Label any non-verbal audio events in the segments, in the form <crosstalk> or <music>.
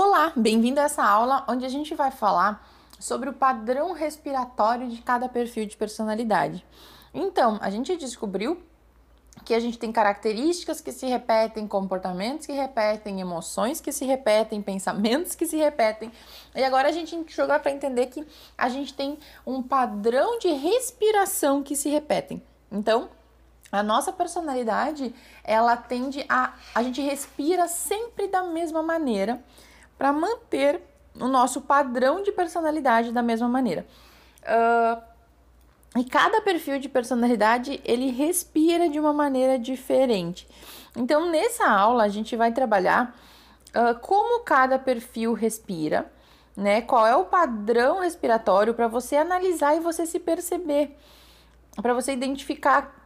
Olá, bem-vindo a essa aula onde a gente vai falar sobre o padrão respiratório de cada perfil de personalidade. Então, a gente descobriu que a gente tem características que se repetem, comportamentos que repetem, emoções que se repetem, pensamentos que se repetem. E agora a gente jogar para entender que a gente tem um padrão de respiração que se repetem. Então, a nossa personalidade, ela tende a a gente respira sempre da mesma maneira para manter o nosso padrão de personalidade da mesma maneira. Uh, e cada perfil de personalidade ele respira de uma maneira diferente. Então, nessa aula, a gente vai trabalhar uh, como cada perfil respira, né? Qual é o padrão respiratório para você analisar e você se perceber, para você identificar.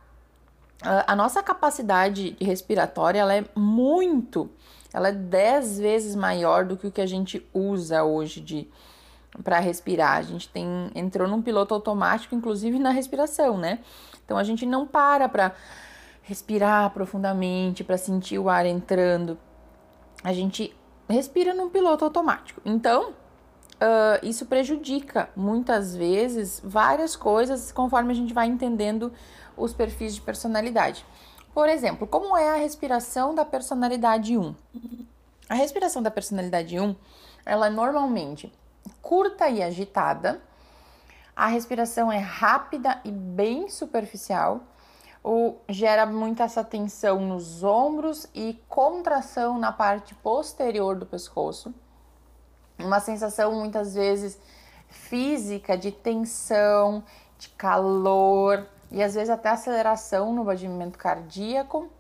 A nossa capacidade respiratória ela é muito, ela é 10 vezes maior do que o que a gente usa hoje de para respirar. A gente tem entrou num piloto automático, inclusive na respiração, né? Então a gente não para para respirar profundamente, para sentir o ar entrando. A gente respira num piloto automático. Então, uh, isso prejudica muitas vezes várias coisas conforme a gente vai entendendo os perfis de personalidade. Por exemplo, como é a respiração da personalidade 1? A respiração da personalidade 1, ela é normalmente curta e agitada. A respiração é rápida e bem superficial, ou gera muita essa tensão nos ombros e contração na parte posterior do pescoço. Uma sensação muitas vezes física de tensão, de calor e às vezes até aceleração no batimento cardíaco.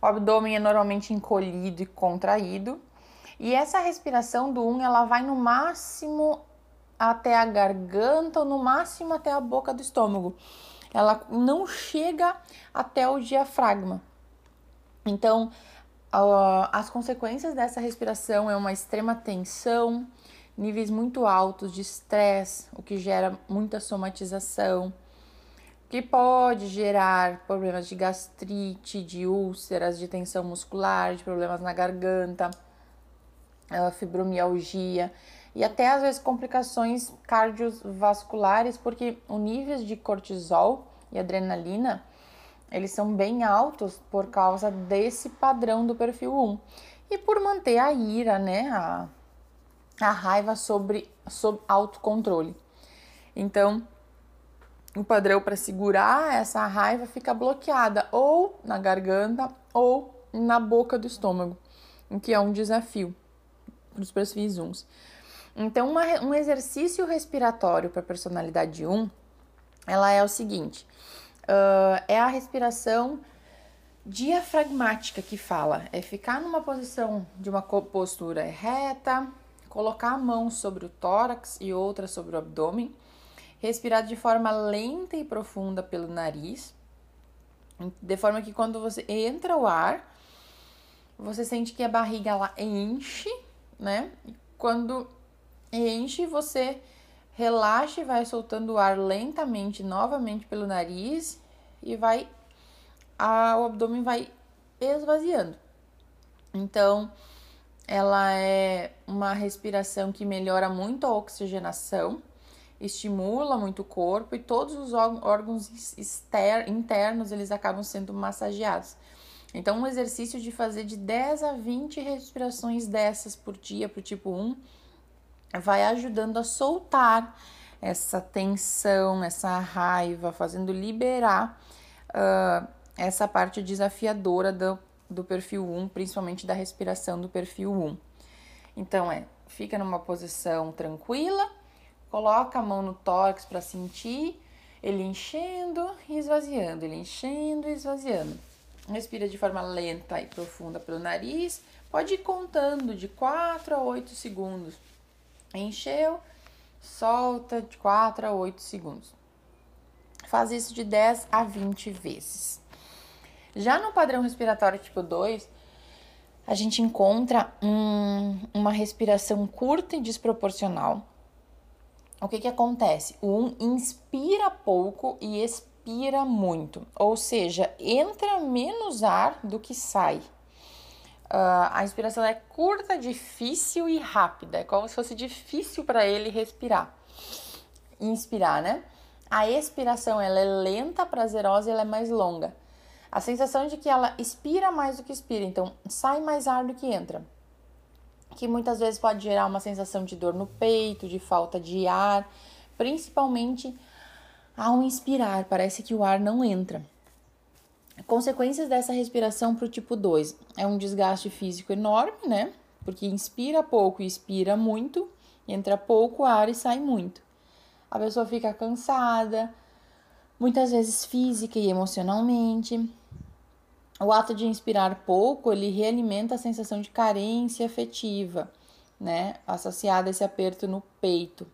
O abdômen é normalmente encolhido e contraído. E essa respiração do 1, um, ela vai no máximo até a garganta ou no máximo até a boca do estômago. Ela não chega até o diafragma. Então, as consequências dessa respiração é uma extrema tensão, níveis muito altos de estresse, o que gera muita somatização, que pode gerar problemas de gastrite, de úlceras, de tensão muscular, de problemas na garganta fibromialgia e até às vezes complicações cardiovasculares, porque os níveis de cortisol e adrenalina eles são bem altos por causa desse padrão do perfil 1 e por manter a ira, né, a, a raiva sobre, sobre autocontrole. Então, o padrão para segurar essa raiva fica bloqueada ou na garganta ou na boca do estômago, o que é um desafio para os perfis 1. Então, uma, um exercício respiratório para a personalidade 1, ela é o seguinte, uh, é a respiração diafragmática que fala, é ficar numa posição de uma postura reta, colocar a mão sobre o tórax e outra sobre o abdômen, respirar de forma lenta e profunda pelo nariz, de forma que quando você entra o ar, você sente que a barriga ela enche né? Quando enche, você relaxa e vai soltando o ar lentamente novamente pelo nariz e vai a, o abdômen vai esvaziando. Então, ela é uma respiração que melhora muito a oxigenação, estimula muito o corpo e todos os órgãos internos eles acabam sendo massageados. Então, um exercício de fazer de 10 a 20 respirações dessas por dia para o tipo 1 vai ajudando a soltar essa tensão, essa raiva, fazendo liberar uh, essa parte desafiadora do, do perfil 1, principalmente da respiração do perfil 1. Então, é, fica numa posição tranquila, coloca a mão no tórax para sentir ele enchendo e esvaziando, ele enchendo e esvaziando. Respira de forma lenta e profunda pelo nariz. Pode ir contando de 4 a 8 segundos. Encheu, solta de 4 a 8 segundos. Faz isso de 10 a 20 vezes. Já no padrão respiratório tipo 2, a gente encontra um, uma respiração curta e desproporcional. O que, que acontece? O 1 um inspira pouco e expira expira muito, ou seja, entra menos ar do que sai. Uh, a inspiração é curta, difícil e rápida. É como se fosse difícil para ele respirar. Inspirar, né? A expiração ela é lenta, prazerosa e ela é mais longa. A sensação de que ela expira mais do que expira, então sai mais ar do que entra. Que muitas vezes pode gerar uma sensação de dor no peito, de falta de ar, principalmente ao inspirar, parece que o ar não entra. Consequências dessa respiração para o tipo 2 é um desgaste físico enorme, né? Porque inspira pouco e expira muito, entra pouco ar e sai muito. A pessoa fica cansada, muitas vezes física e emocionalmente. O ato de inspirar pouco, ele realimenta a sensação de carência afetiva, né? Associada a esse aperto no peito.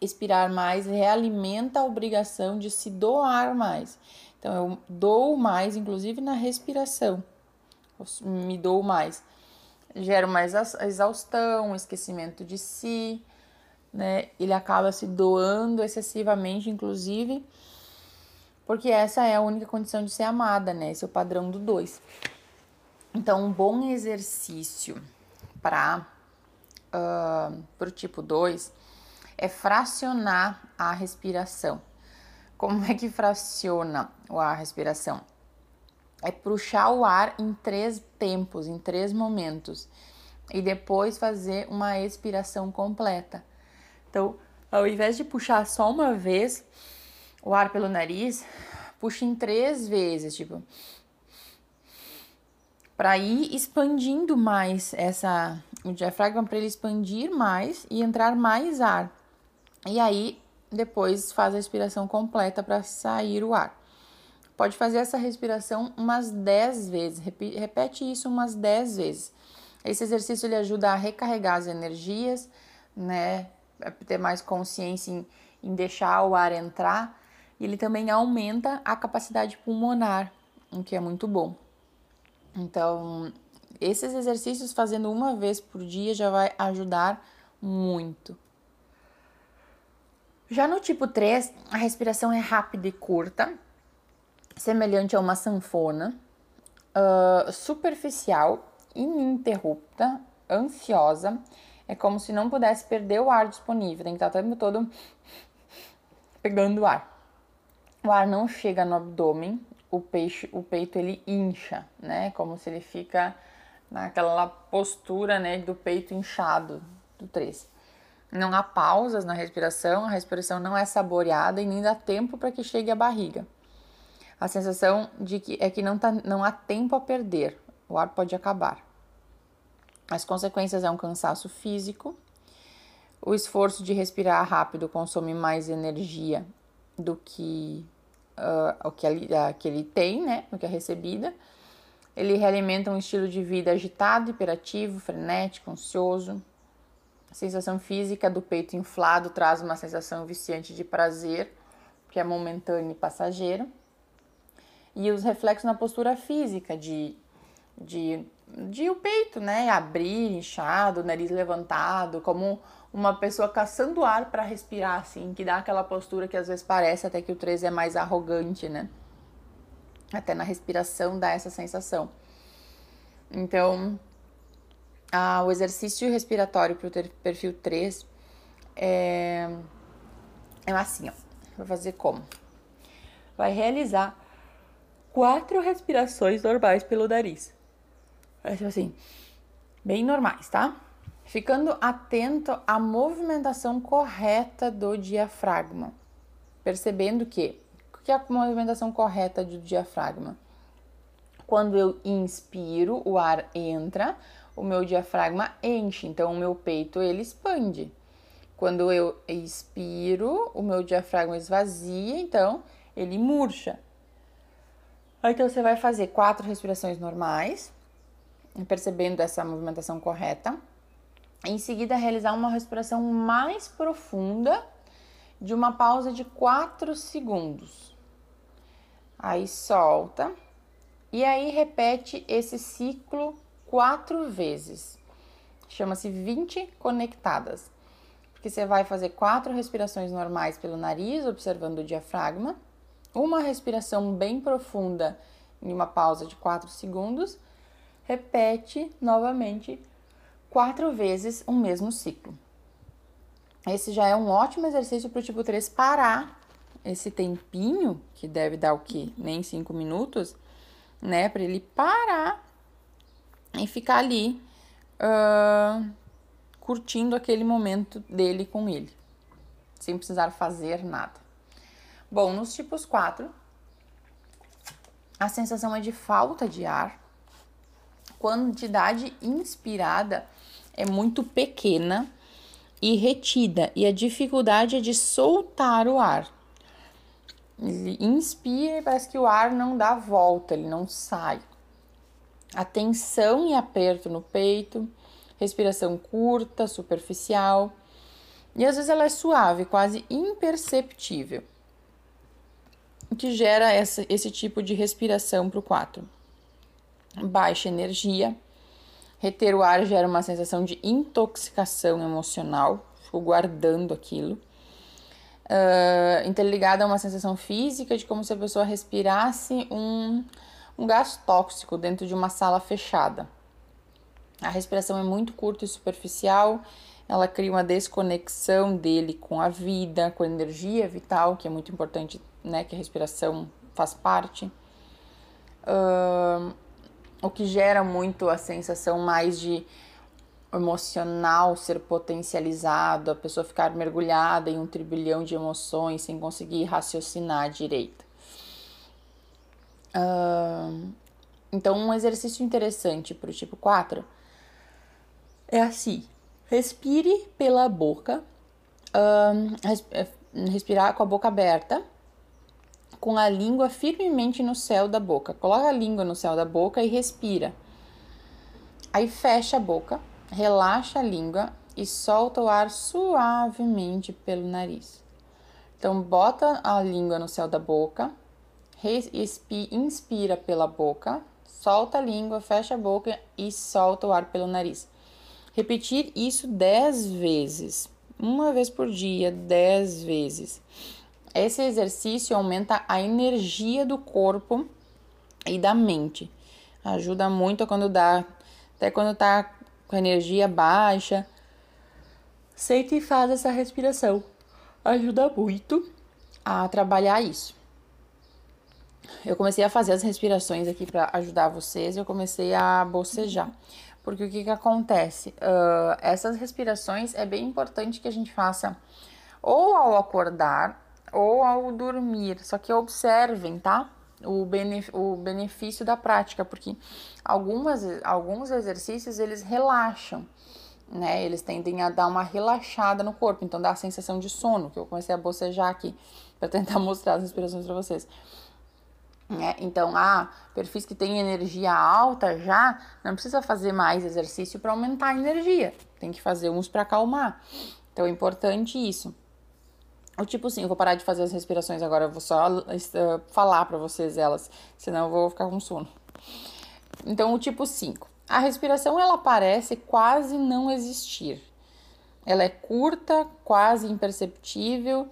Expirar mais realimenta a obrigação de se doar mais. Então, eu dou mais, inclusive na respiração. Me dou mais. Gero mais exaustão, esquecimento de si, né? Ele acaba se doando excessivamente, inclusive, porque essa é a única condição de ser amada, né? Esse é o padrão do dois. Então, um bom exercício para uh, o tipo 2 é fracionar a respiração. Como é que fraciona a respiração? É puxar o ar em três tempos, em três momentos, e depois fazer uma expiração completa. Então, ao invés de puxar só uma vez o ar pelo nariz, puxa em três vezes, tipo, para ir expandindo mais essa o diafragma para ele expandir mais e entrar mais ar. E aí depois faz a respiração completa para sair o ar. Pode fazer essa respiração umas 10 vezes, repete isso umas 10 vezes. Esse exercício ele ajuda a recarregar as energias, né? A ter mais consciência em, em deixar o ar entrar. E ele também aumenta a capacidade pulmonar, o que é muito bom. Então, esses exercícios fazendo uma vez por dia já vai ajudar muito. Já no tipo 3, a respiração é rápida e curta, semelhante a uma sanfona, uh, superficial, ininterrupta, ansiosa. É como se não pudesse perder o ar disponível, tem que estar o tempo todo pegando o ar. O ar não chega no abdômen, o, peixe, o peito ele incha, né? Como se ele fica naquela postura, né, do peito inchado do 3. Não há pausas na respiração, a respiração não é saboreada e nem dá tempo para que chegue à barriga. A sensação de que é que não, tá, não há tempo a perder, o ar pode acabar. As consequências é um cansaço físico, o esforço de respirar rápido consome mais energia do que uh, o que que ele tem, né, do que é recebida. Ele realimenta um estilo de vida agitado, hiperativo, frenético, ansioso, a sensação física do peito inflado traz uma sensação viciante de prazer, que é momentâneo e passageiro. E os reflexos na postura física, de, de, de o peito, né? Abrir, inchado, nariz levantado, como uma pessoa caçando ar para respirar, assim, que dá aquela postura que às vezes parece até que o 13 é mais arrogante, né? Até na respiração dá essa sensação. Então, ah, o exercício respiratório para o perfil 3 é, é assim, ó. Vou fazer como? Vai realizar quatro respirações normais pelo nariz. Assim, bem normais, tá? Ficando atento à movimentação correta do diafragma. Percebendo que, o que é a movimentação correta do diafragma? Quando eu inspiro, o ar entra, o meu diafragma enche, então o meu peito ele expande. Quando eu expiro, o meu diafragma esvazia, então ele murcha. Então você vai fazer quatro respirações normais, percebendo essa movimentação correta. Em seguida, realizar uma respiração mais profunda de uma pausa de 4 segundos. Aí solta. E aí repete esse ciclo quatro vezes. Chama-se 20 conectadas. Porque você vai fazer quatro respirações normais pelo nariz, observando o diafragma, uma respiração bem profunda em uma pausa de 4 segundos, repete novamente quatro vezes o mesmo ciclo. Esse já é um ótimo exercício para o tipo 3 parar esse tempinho, que deve dar o quê? Nem cinco minutos, né? Para ele parar e ficar ali uh, curtindo aquele momento dele com ele, sem precisar fazer nada. Bom, nos tipos 4, a sensação é de falta de ar. Quantidade inspirada é muito pequena e retida, e a dificuldade é de soltar o ar. Ele inspira e parece que o ar não dá volta, ele não sai. A tensão e aperto no peito, respiração curta, superficial. E às vezes ela é suave, quase imperceptível. O que gera essa, esse tipo de respiração para o 4. Baixa energia. Reter o ar gera uma sensação de intoxicação emocional. Fico guardando aquilo uh, interligada a uma sensação física de como se a pessoa respirasse um, um gás tóxico dentro de uma sala fechada. A respiração é muito curta e superficial, ela cria uma desconexão dele com a vida, com a energia vital, que é muito importante, né? Que a respiração faz parte. Uh, o que gera muito a sensação mais de emocional ser potencializado, a pessoa ficar mergulhada em um trilhão de emoções sem conseguir raciocinar direito. Uh, então, um exercício interessante para o tipo 4 é assim: respire pela boca, uh, respirar com a boca aberta, com a língua firmemente no céu da boca. Coloca a língua no céu da boca e respira. Aí fecha a boca relaxa a língua e solta o ar suavemente pelo nariz. Então, bota a língua no céu da boca, inspira pela boca, solta a língua, fecha a boca e solta o ar pelo nariz. Repetir isso 10 vezes, uma vez por dia, 10 vezes. Esse exercício aumenta a energia do corpo e da mente. Ajuda muito quando dá, até quando tá com energia baixa. Sente e faz essa respiração. Ajuda muito a trabalhar isso. Eu comecei a fazer as respirações aqui para ajudar vocês. Eu comecei a bocejar. Porque o que, que acontece? Uh, essas respirações é bem importante que a gente faça ou ao acordar ou ao dormir. Só que observem, tá? o, benef o benefício da prática, porque algumas, alguns exercícios eles relaxam, né? Eles tendem a dar uma relaxada no corpo, então dá a sensação de sono, que eu comecei a bocejar aqui <laughs> para tentar <laughs> mostrar as respirações para vocês. né então, ah, perfis que têm energia alta já não precisa fazer mais exercício para aumentar a energia, tem que fazer uns para acalmar. Então, é importante isso. O tipo sim, eu vou parar de fazer as respirações agora, eu vou só uh, falar para vocês elas, senão eu vou ficar com sono. Então, o tipo 5. A respiração ela parece quase não existir. Ela é curta, quase imperceptível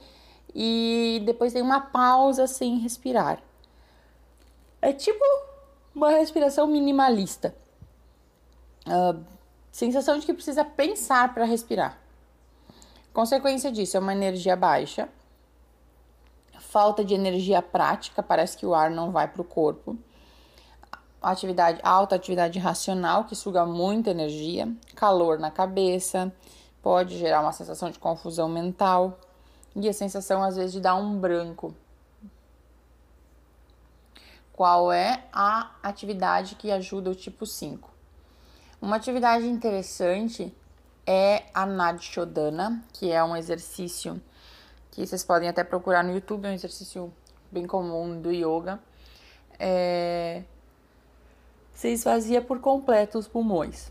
e depois tem uma pausa sem respirar. É tipo uma respiração minimalista. Uh, sensação de que precisa pensar para respirar. Consequência disso é uma energia baixa, falta de energia prática, parece que o ar não vai para o corpo, atividade, alta atividade racional, que suga muita energia, calor na cabeça, pode gerar uma sensação de confusão mental e a sensação às vezes de dar um branco. Qual é a atividade que ajuda o tipo 5? Uma atividade interessante é a Nadshodana, que é um exercício que vocês podem até procurar no YouTube, é um exercício bem comum do yoga. É... Você esvazia por completo os pulmões.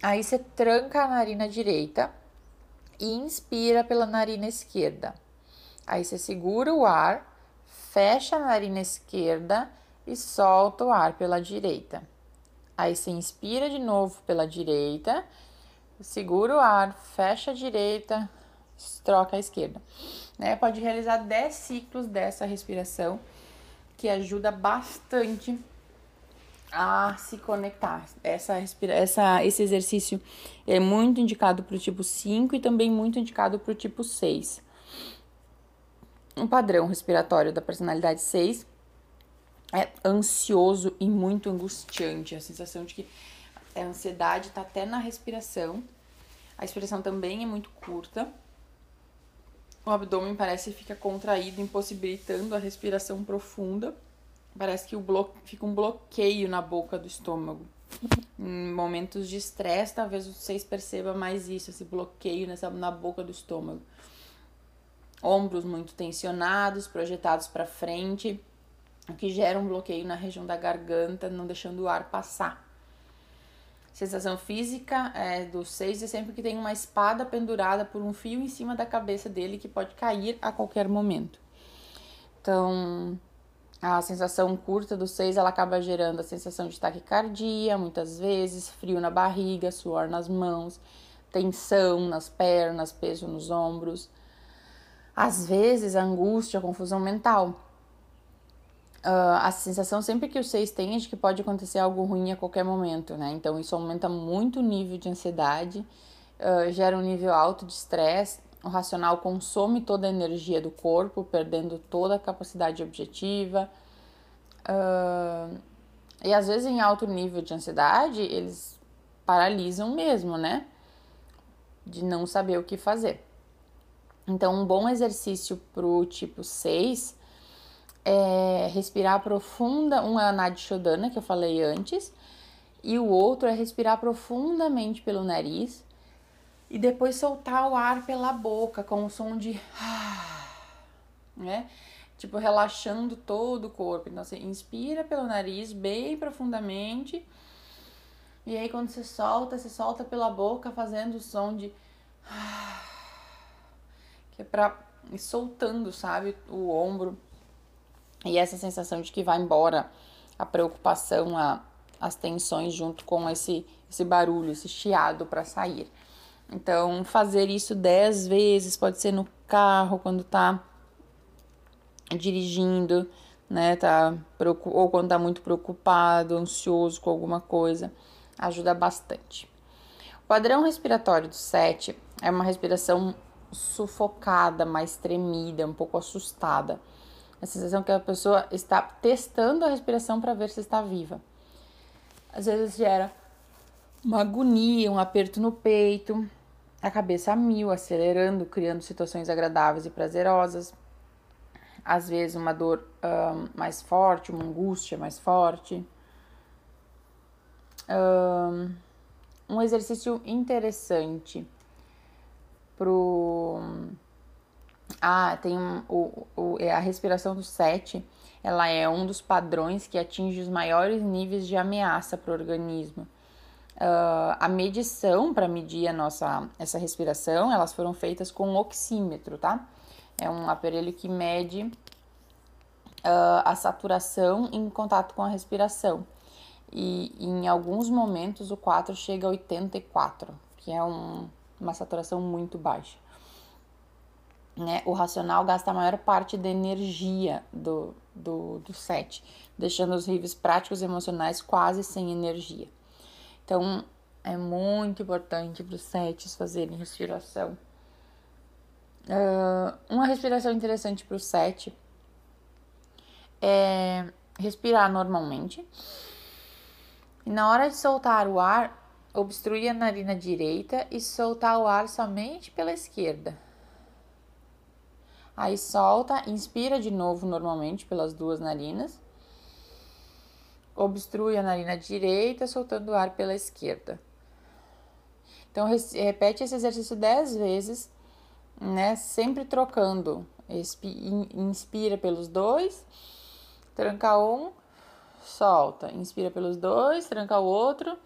Aí você tranca a narina direita e inspira pela narina esquerda. Aí você segura o ar, fecha a narina esquerda e solta o ar pela direita. Aí você inspira de novo pela direita segura o ar, fecha a direita, troca a esquerda. Né? Pode realizar 10 ciclos dessa respiração, que ajuda bastante a se conectar. Essa, respira essa, esse exercício é muito indicado para o tipo 5 e também muito indicado para o tipo 6. Um padrão respiratório da personalidade 6 é ansioso e muito angustiante. A sensação de que a ansiedade está até na respiração. A respiração também é muito curta. O abdômen parece que fica contraído, impossibilitando a respiração profunda. Parece que o blo... fica um bloqueio na boca do estômago. Em momentos de estresse, talvez vocês percebam mais isso, esse bloqueio nessa, na boca do estômago. Ombros muito tensionados, projetados para frente, o que gera um bloqueio na região da garganta, não deixando o ar passar. Sensação física é, do 6 é sempre que tem uma espada pendurada por um fio em cima da cabeça dele que pode cair a qualquer momento. Então, a sensação curta do 6 ela acaba gerando a sensação de taquicardia, muitas vezes, frio na barriga, suor nas mãos, tensão nas pernas, peso nos ombros. Às vezes, angústia, confusão mental. Uh, a sensação sempre que o 6 tem é de que pode acontecer algo ruim a qualquer momento, né? Então, isso aumenta muito o nível de ansiedade, uh, gera um nível alto de estresse o racional consome toda a energia do corpo, perdendo toda a capacidade objetiva. Uh, e às vezes, em alto nível de ansiedade, eles paralisam mesmo, né? De não saber o que fazer. Então, um bom exercício para o tipo 6 é respirar profunda. Um é a Nadi Shodana, que eu falei antes, e o outro é respirar profundamente pelo nariz e depois soltar o ar pela boca com o som de <sighs> né? Tipo relaxando todo o corpo. Então você inspira pelo nariz bem profundamente. E aí quando você solta, você solta pela boca fazendo o som de <sighs> que é para soltando, sabe, o ombro. E essa sensação de que vai embora a preocupação, a, as tensões junto com esse esse barulho, esse chiado para sair. Então, fazer isso dez vezes, pode ser no carro, quando tá dirigindo, né? Tá, ou quando tá muito preocupado, ansioso com alguma coisa, ajuda bastante. O padrão respiratório do 7 é uma respiração sufocada, mais tremida, um pouco assustada. A sensação que a pessoa está testando a respiração para ver se está viva. Às vezes gera uma agonia, um aperto no peito, a cabeça a mil, acelerando, criando situações agradáveis e prazerosas. Às vezes, uma dor um, mais forte, uma angústia mais forte. Um, um exercício interessante pro. Ah, tem um, o, o, é a respiração do 7. Ela é um dos padrões que atinge os maiores níveis de ameaça para o organismo. Uh, a medição para medir a nossa essa respiração, elas foram feitas com um oxímetro, tá? É um aparelho que mede uh, a saturação em contato com a respiração. E, e em alguns momentos o 4 chega a 84, que é um, uma saturação muito baixa. Né? O racional gasta a maior parte da energia do, do, do 7, deixando os níveis práticos e emocionais quase sem energia. Então, é muito importante para os setes fazerem respiração. Uh, uma respiração interessante para o sete é respirar normalmente. E na hora de soltar o ar, obstruir a narina direita e soltar o ar somente pela esquerda. Aí solta, inspira de novo normalmente pelas duas narinas obstrui a narina direita, soltando o ar pela esquerda. Então, repete esse exercício 10 vezes, né? Sempre trocando. Inspira pelos dois, tranca um, solta. Inspira pelos dois, tranca o outro,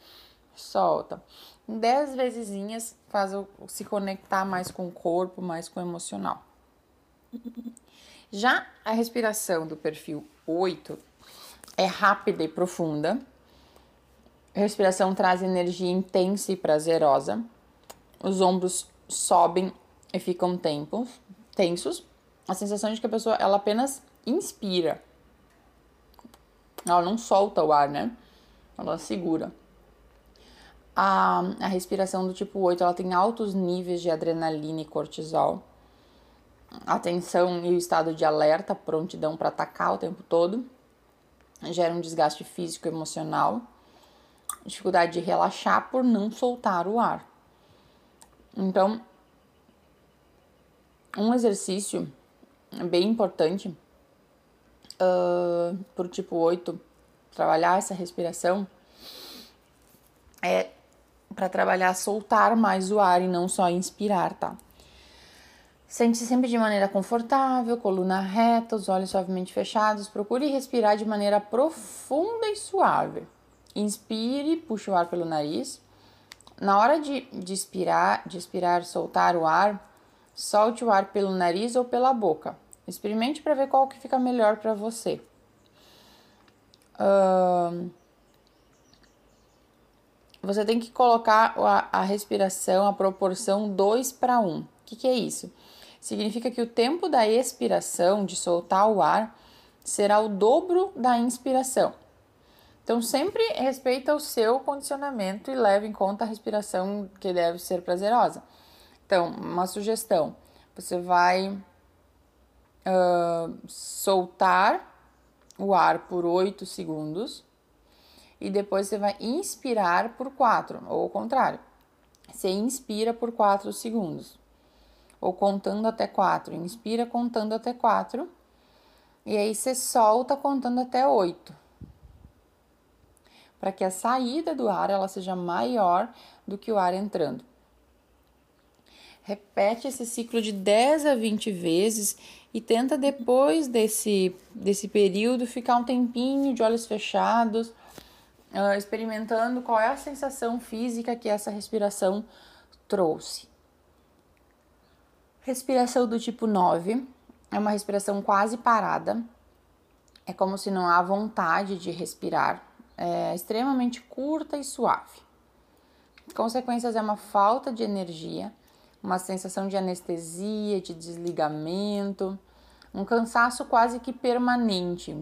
solta. Dez vezesinhas faz o, se conectar mais com o corpo, mais com o emocional. <laughs> Já a respiração do perfil 8 é rápida e profunda. A respiração traz energia intensa e prazerosa. Os ombros sobem e ficam tempos, tensos. A sensação de que a pessoa ela apenas inspira. Ela não solta o ar, né? ela segura. A, a respiração do tipo 8 ela tem altos níveis de adrenalina e cortisol. Atenção e o estado de alerta, prontidão para atacar o tempo todo. Gera um desgaste físico e emocional. Dificuldade de relaxar por não soltar o ar. Então, um exercício bem importante uh, para o tipo 8 trabalhar essa respiração é para trabalhar soltar mais o ar e não só inspirar, tá? Sente-se sempre de maneira confortável, coluna reta, os olhos suavemente fechados. Procure respirar de maneira profunda e suave. Inspire, puxe o ar pelo nariz. Na hora de, de expirar, de expirar, soltar o ar, solte o ar pelo nariz ou pela boca. Experimente para ver qual que fica melhor para você. Você tem que colocar a, a respiração, a proporção 2 para 1. O que, que é isso? Significa que o tempo da expiração, de soltar o ar, será o dobro da inspiração. Então, sempre respeita o seu condicionamento e leve em conta a respiração que deve ser prazerosa. Então, uma sugestão: você vai uh, soltar o ar por 8 segundos e depois você vai inspirar por 4, ou ao contrário. Você inspira por 4 segundos, ou contando até 4. Inspira contando até 4, e aí você solta contando até 8. Para que a saída do ar ela seja maior do que o ar entrando. Repete esse ciclo de 10 a 20 vezes e tenta depois desse, desse período ficar um tempinho de olhos fechados, uh, experimentando qual é a sensação física que essa respiração trouxe. Respiração do tipo 9 é uma respiração quase parada, é como se não há vontade de respirar, é extremamente curta e suave. Consequências é uma falta de energia uma sensação de anestesia, de desligamento, um cansaço quase que permanente,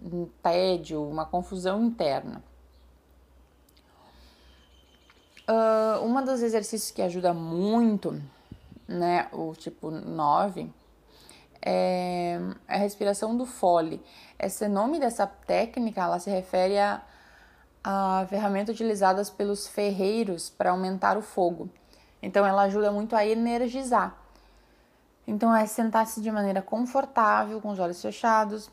um tédio, uma confusão interna. Uh, uma dos exercícios que ajuda muito, né, o tipo 9, é a respiração do fole. Esse nome dessa técnica, ela se refere a, a ferramenta utilizada pelos ferreiros para aumentar o fogo. Então ela ajuda muito a energizar. Então é sentar-se de maneira confortável, com os olhos fechados,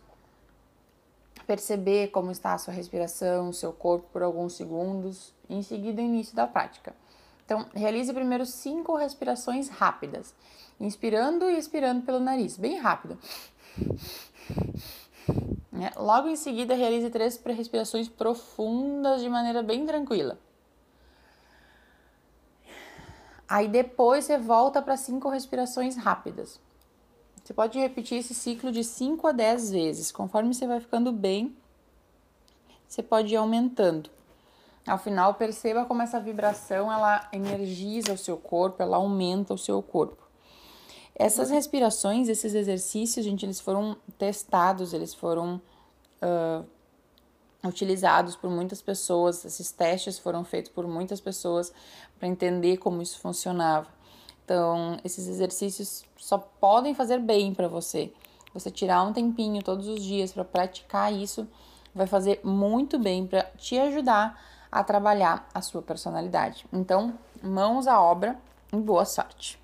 perceber como está a sua respiração, seu corpo por alguns segundos, em seguida o início da prática. Então, realize primeiro cinco respirações rápidas, inspirando e expirando pelo nariz, bem rápido. Né? Logo em seguida, realize três respirações profundas de maneira bem tranquila. Aí depois você volta para cinco respirações rápidas. Você pode repetir esse ciclo de 5 a 10 vezes. Conforme você vai ficando bem, você pode ir aumentando. Ao final, perceba como essa vibração ela energiza o seu corpo, ela aumenta o seu corpo. Essas respirações, esses exercícios, gente, eles foram testados, eles foram uh, utilizados por muitas pessoas, esses testes foram feitos por muitas pessoas para entender como isso funcionava. Então, esses exercícios só podem fazer bem para você. Você tirar um tempinho todos os dias para praticar isso vai fazer muito bem para te ajudar a trabalhar a sua personalidade. Então, mãos à obra e boa sorte.